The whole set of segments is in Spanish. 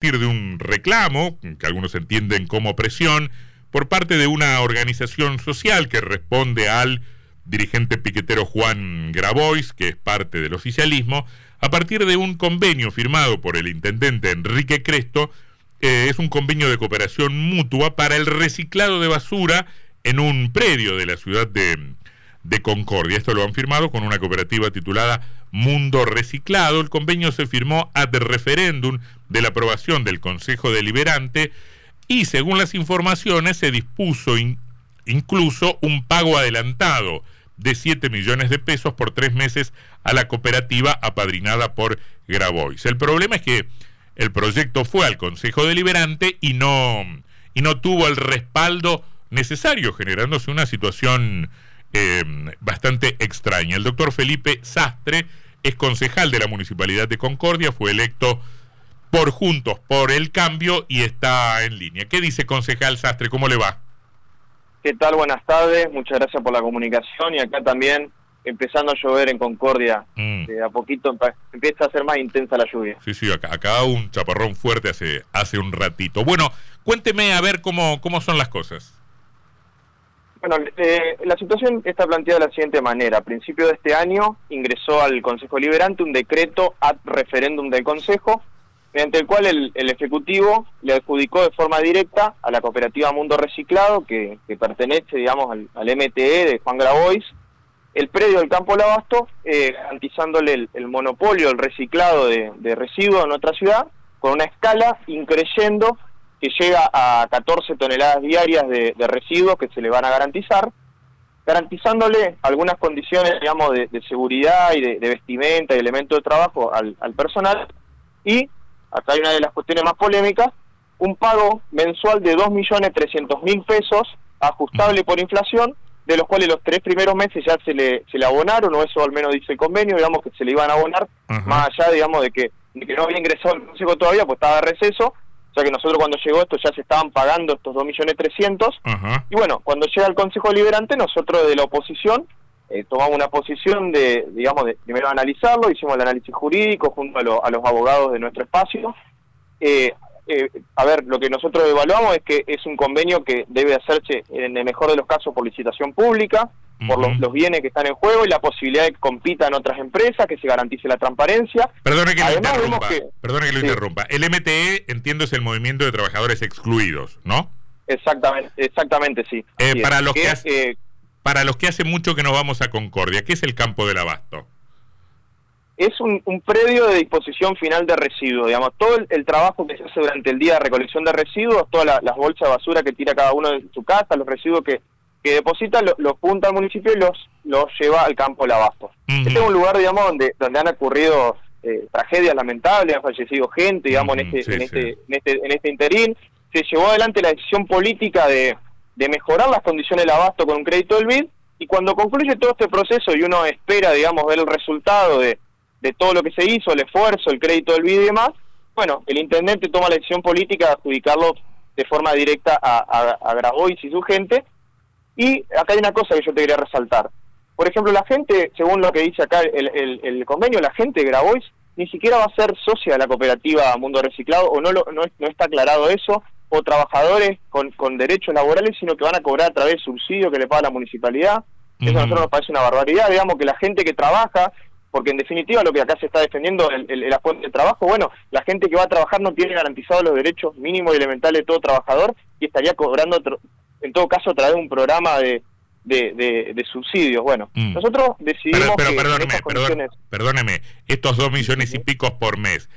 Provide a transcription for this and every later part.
partir de un reclamo, que algunos entienden como presión, por parte de una organización social que responde al dirigente piquetero Juan Grabois, que es parte del oficialismo, a partir de un convenio firmado por el intendente Enrique Cresto, eh, es un convenio de cooperación mutua para el reciclado de basura en un predio de la ciudad de, de Concordia. Esto lo han firmado con una cooperativa titulada Mundo Reciclado. El convenio se firmó ad referéndum de la aprobación del Consejo Deliberante y según las informaciones se dispuso incluso un pago adelantado de 7 millones de pesos por tres meses a la cooperativa apadrinada por Grabois. El problema es que el proyecto fue al Consejo Deliberante y no, y no tuvo el respaldo necesario, generándose una situación eh, bastante extraña. El doctor Felipe Sastre es concejal de la Municipalidad de Concordia, fue electo por Juntos por el Cambio y está en línea. ¿Qué dice concejal Sastre? ¿Cómo le va? ¿Qué tal? Buenas tardes, muchas gracias por la comunicación y acá también empezando a llover en Concordia. Mm. a poquito empieza a ser más intensa la lluvia. Sí, sí, acá, acá un chaparrón fuerte hace, hace un ratito. Bueno, cuénteme a ver cómo, cómo son las cosas. Bueno, eh, la situación está planteada de la siguiente manera. A principio de este año ingresó al Consejo Liberante un decreto ad referéndum del Consejo, mediante el cual el, Ejecutivo le adjudicó de forma directa a la cooperativa Mundo Reciclado, que, pertenece, digamos, al, MTE de Juan Grabois, el predio del Campo Labasto, eh, garantizándole el, monopolio, el reciclado de, residuos en nuestra ciudad, con una escala increyendo que llega a 14 toneladas diarias de, residuos que se le van a garantizar, garantizándole algunas condiciones, digamos, de, seguridad y de, vestimenta y elementos de trabajo al, personal. Y, acá hay una de las cuestiones más polémicas, un pago mensual de 2.300.000 pesos, ajustable por inflación, de los cuales los tres primeros meses ya se le, se le abonaron, o eso al menos dice el convenio, digamos que se le iban a abonar, más allá, digamos, de que, de que no había ingresado el consejo todavía, pues estaba de receso, o sea que nosotros cuando llegó esto ya se estaban pagando estos 2.300.000. Y bueno, cuando llega el Consejo Deliberante, nosotros de la oposición eh, tomamos una posición de, digamos, de primero analizarlo, hicimos el análisis jurídico junto a, los abogados de nuestro espacio. Eh, eh, a ver, lo que nosotros evaluamos es que es un convenio que debe hacerse en el mejor de los casos por licitación pública, por los, bienes que están en juego y la posibilidad de que compitan otras empresas, que se garantice la transparencia. Perdone que lo interrumpa. perdone que lo interrumpa. El MTE, entiendo, es el Movimiento de Trabajadores Excluidos, ¿no? Exactamente, exactamente sí. Eh, para, los que, hace, para los que hace mucho que no vamos a Concordia, ¿qué es el campo del abasto? Es un, predio de disposición final de residuos, digamos, todo el, trabajo que se hace durante el día de recolección de residuos, todas las bolsas de basura que tira cada uno de su casa, los residuos que, que deposita, los lo junta al municipio y los, los lleva al campo de abasto. Este es un lugar, digamos, donde, donde han ocurrido eh, tragedias lamentables, ha fallecido gente, digamos, en, este, en, este, en, este, en este interín. Se llevó adelante la decisión política de, de mejorar las condiciones del abasto con un crédito del BID, y cuando concluye todo este proceso y uno espera, digamos, ver el resultado de de todo lo que se hizo, el esfuerzo, el crédito del BID y demás, bueno, el intendente toma la decisión política de adjudicarlo de forma directa a, a, Grabois y su gente. Y acá hay una cosa que yo te quería resaltar. Por ejemplo, la gente, según lo que dice acá el, el, convenio, la gente de Grabois ni siquiera va a ser socia de la cooperativa Mundo Reciclado, o no, lo, no, no está aclarado eso, o trabajadores con, con derechos laborales, sino que van a cobrar a través del subsidio que le paga la municipalidad. Eso a nosotros nos parece una barbaridad, digamos que la gente que trabaja porque en definitiva lo que acá se está defendiendo el, el, la fuente de trabajo, bueno, la gente que va a trabajar no tiene garantizados los derechos mínimos y elementales de todo trabajador y estaría cobrando, en todo caso, a través de un programa de, de, subsidios. Bueno, mm. nosotros decidimos pero, perdóneme, perdóneme, estos dos millones y picos por mes,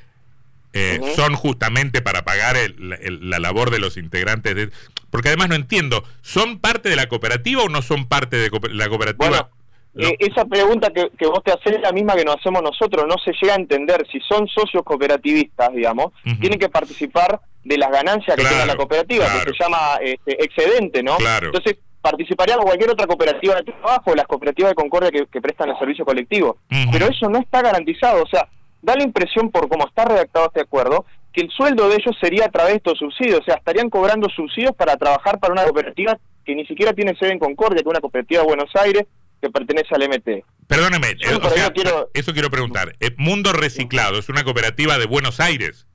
eh, son justamente para pagar la labor de los integrantes de... Porque además no entiendo, ¿son parte de la cooperativa o no son parte de la cooperativa? Eh, esa pregunta que, vos te haces es la misma que nos hacemos nosotros, no se llega a entender si son socios cooperativistas, digamos, tienen que participar de las ganancias que tiene la cooperativa, que se llama este, excedente, ¿no? Entonces, participaría cualquier otra cooperativa de trabajo, las cooperativas de Concordia que, prestan el servicio colectivo, pero eso no está garantizado, o sea, da la impresión por cómo está redactado este acuerdo, que el sueldo de ellos sería a través de estos subsidios, o sea, estarían cobrando subsidios para trabajar para una cooperativa que ni siquiera tiene sede en Concordia, que es una cooperativa de Buenos Aires, que pertenece al MT. Perdóneme, eso quiero preguntar. Eh, Mundo Reciclado es una cooperativa de Buenos Aires.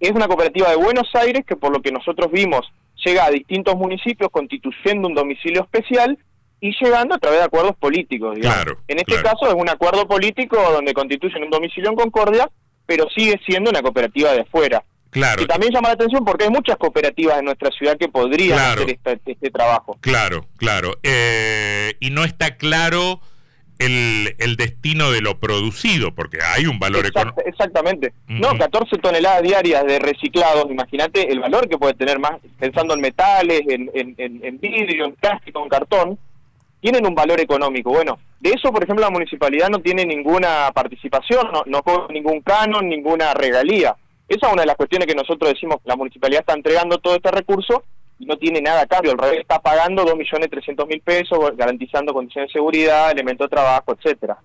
es una cooperativa de Buenos Aires que por lo que nosotros vimos llega a distintos municipios constituyendo un domicilio especial y llegando a través de acuerdos políticos. Digamos. en este caso es un acuerdo político donde constituyen un domicilio en Concordia, pero sigue siendo una cooperativa de afuera. Claro. Y también llama la atención porque hay muchas cooperativas en nuestra ciudad que podrían hacer este, este, trabajo. Claro, claro. Eh, y no está claro el, el, destino de lo producido, porque hay un valor económico. Exactamente. No, 14 toneladas diarias de reciclados, imagínate el valor que puede tener más, pensando en metales, en, en, en vidrio, en plástico, en cartón, tienen un valor económico. Bueno, de eso, por ejemplo, la municipalidad no tiene ninguna participación, no, no cobra ningún canon, ninguna regalía. Esa es una de las cuestiones que nosotros decimos, la municipalidad está entregando todo este recurso y no tiene nada a cambio, al revés está pagando 2.300.000 pesos, garantizando condiciones de seguridad, elementos de trabajo, etcétera.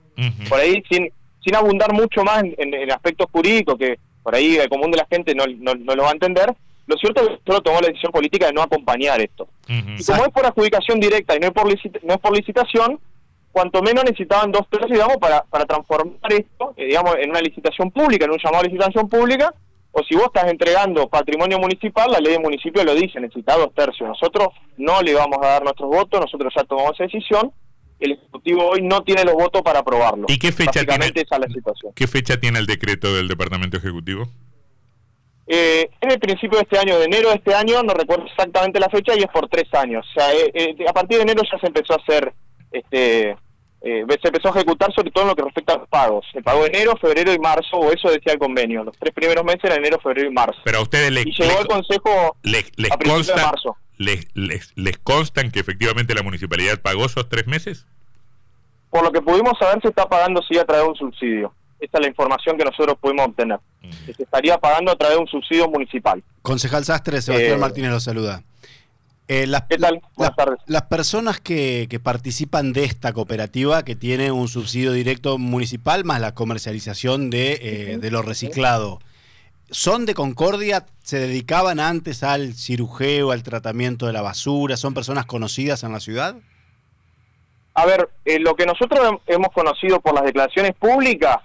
Por ahí, sin, sin abundar mucho más en, en, aspectos jurídicos, que por ahí el común de la gente no, no, no lo va a entender, lo cierto es que solo tomó la decisión política de no acompañar esto. Y como es por adjudicación directa y no es por, no es por licitación, cuanto menos necesitaban dos tercios, digamos, para, para transformar esto, eh, digamos, en una licitación pública, en un llamado a licitación pública, o si vos estás entregando patrimonio municipal, la ley de municipio lo dice, necesita dos tercios. Nosotros no le vamos a dar nuestros votos, nosotros ya tomamos esa decisión, el Ejecutivo hoy no tiene los votos para aprobarlo. ¿Y qué fecha, tiene, la situación. qué fecha tiene el decreto del Departamento Ejecutivo? Eh, en el principio de este año, de enero de este año, no recuerdo exactamente la fecha, y es por tres años. O sea, eh, eh, a partir de enero ya se empezó a hacer, este, eh, se empezó a ejecutar sobre todo en lo que respecta a los pagos. El pago de enero, febrero y marzo, o eso decía el convenio. Los tres primeros meses eran enero, febrero y marzo. Pero a ustedes les, y llegó el Consejo les, a consta, de marzo. Les, les, ¿Les constan que efectivamente la municipalidad pagó esos tres meses? Por lo que pudimos saber, se está pagando sí a través de un subsidio. Esta es la información que nosotros pudimos obtener. se estaría pagando a través de un subsidio municipal. Concejal Sastre, Sebastián Eh, Martínez lo saluda. Eh, las, ¿Qué tal? Buenas tardes. las personas que, que participan de esta cooperativa, que tiene un subsidio directo municipal más la comercialización de, eh, de lo reciclado, ¿son de Concordia? ¿Se dedicaban antes al cirujeo, al tratamiento de la basura? ¿Son personas conocidas en la ciudad? A ver, eh, lo que nosotros hem- hemos conocido por las declaraciones públicas,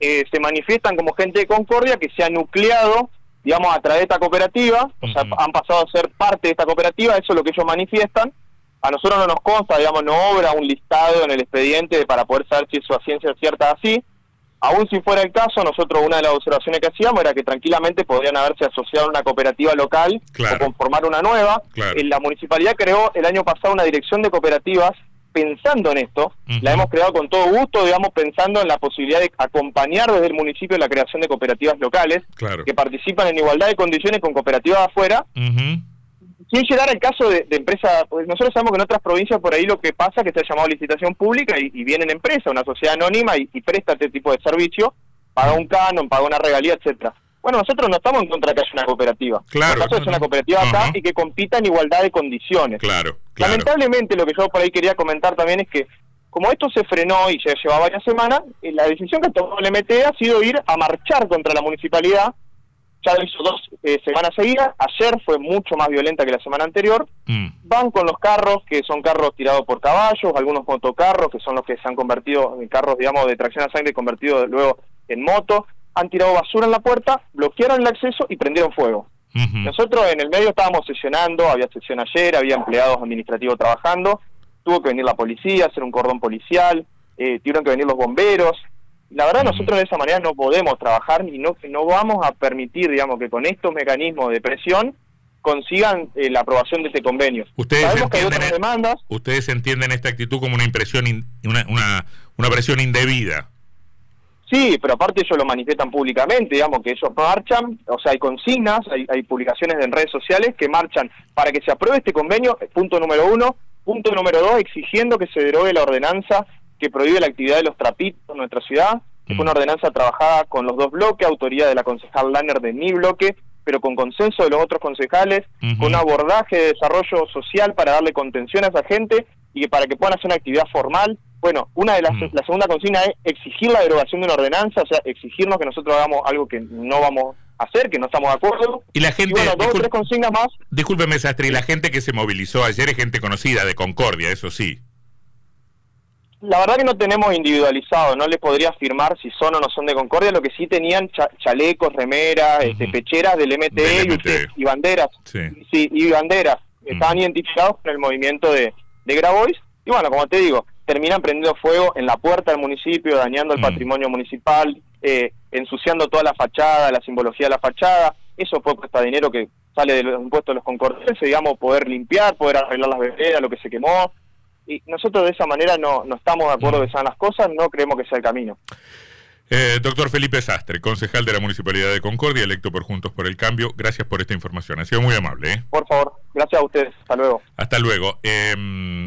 eh, se manifiestan como gente de Concordia que se ha nucleado, digamos, a través de esta cooperativa, o sea, han pasado a ser parte de esta cooperativa, eso es lo que ellos manifiestan. A nosotros no nos consta, digamos, no obra un listado en el expediente para poder saber si eso a ciencia cierta así. Aún si fuera el caso, nosotros una de las observaciones que hacíamos era que tranquilamente podrían haberse asociado a una cooperativa local Claro. o conformar una nueva. Claro. La municipalidad creó el año pasado una dirección de cooperativas pensando en esto. La hemos creado con todo gusto, digamos, pensando en la posibilidad de acompañar desde el municipio la creación de cooperativas locales Claro. que participan en igualdad de condiciones con cooperativas de afuera sin llegar al caso de, de empresa, pues nosotros sabemos que en otras provincias por ahí lo que pasa es que se ha llamado licitación pública y, y viene en empresa, una sociedad anónima y, y presta este tipo de servicio, paga un canon, paga una regalía, etcétera. Bueno, nosotros no estamos en contra de que haya una cooperativa. Claro. El caso es una cooperativa acá y que compita en igualdad de condiciones. Claro, claro. Lamentablemente lo que yo por ahí quería comentar también es que como esto se frenó y ya lleva varias semanas, eh, la decisión que tomó el MT ha sido ir a marchar contra la municipalidad. Ya lo hizo dos eh, semanas seguidas. Ayer fue mucho más violenta que la semana anterior. Mm. Van con los carros, que son carros tirados por caballos, algunos motocarros, que son los que se han convertido en carros, digamos, de tracción a sangre, convertidos luego en moto. Han tirado basura en la puerta, bloquearon el acceso y prendieron fuego. Nosotros en el medio estábamos sesionando, había sesión ayer, había empleados administrativos trabajando, tuvo que venir la policía, hacer un cordón policial, eh, tuvieron que venir los bomberos. La verdad nosotros de esa manera no podemos trabajar y no, no vamos a permitir, digamos, que con estos mecanismos de presión consigan eh, la aprobación de este convenio. Ustedes Sabemos que hay entienden otras el- demandas, Ustedes entienden esta actitud como una impresión, in- una, una, una presión indebida. Sí, pero aparte ellos lo manifiestan públicamente, digamos que ellos marchan, o sea, hay consignas, hay, hay publicaciones en redes sociales que marchan para que se apruebe este convenio, eh, punto número uno. Punto número dos, exigiendo que se derogue la ordenanza que prohíbe la actividad de los trapitos en nuestra ciudad, que fue una Mm. ordenanza trabajada con los dos bloques, autoría de la concejal Lanner de mi bloque, pero con consenso de los otros concejales, con un abordaje de desarrollo social para darle contención a esa gente y que para que puedan hacer una actividad formal. Bueno, una de las, Mm. la segunda consigna es exigir la derogación de una ordenanza, o sea, exigirnos que nosotros hagamos algo que no vamos a hacer, que no estamos de acuerdo. Y la Y gente, bueno, dos o tres consignas más. discúlpeme, Sastre, y la gente que se movilizó ayer es gente conocida de Concordia, eso sí. La verdad que no tenemos individualizado, no les podría afirmar si son o no son de Concordia, lo que sí tenían chalecos, remeras, este, pecheras del MTE, Y, banderas. Sí. y banderas. Estaban identificados con el movimiento de, de Grabois. Y bueno, como te digo, terminan prendiendo fuego en la puerta del municipio, dañando el patrimonio municipal, eh, ensuciando toda la fachada, la simbología de la fachada. Eso fue cuesta dinero que sale de los impuestos de los concordienses, digamos, poder limpiar, poder arreglar las veredas, lo que se quemó, y nosotros de esa manera no, no estamos de acuerdo de sean las cosas, no creemos que sea el camino. Eh, doctor Felipe Sastre, concejal de la Municipalidad de Concordia, electo por Juntos por el Cambio, gracias por esta información. Ha sido muy amable. ¿eh? Por favor, gracias a ustedes. Hasta luego. Hasta luego. Em,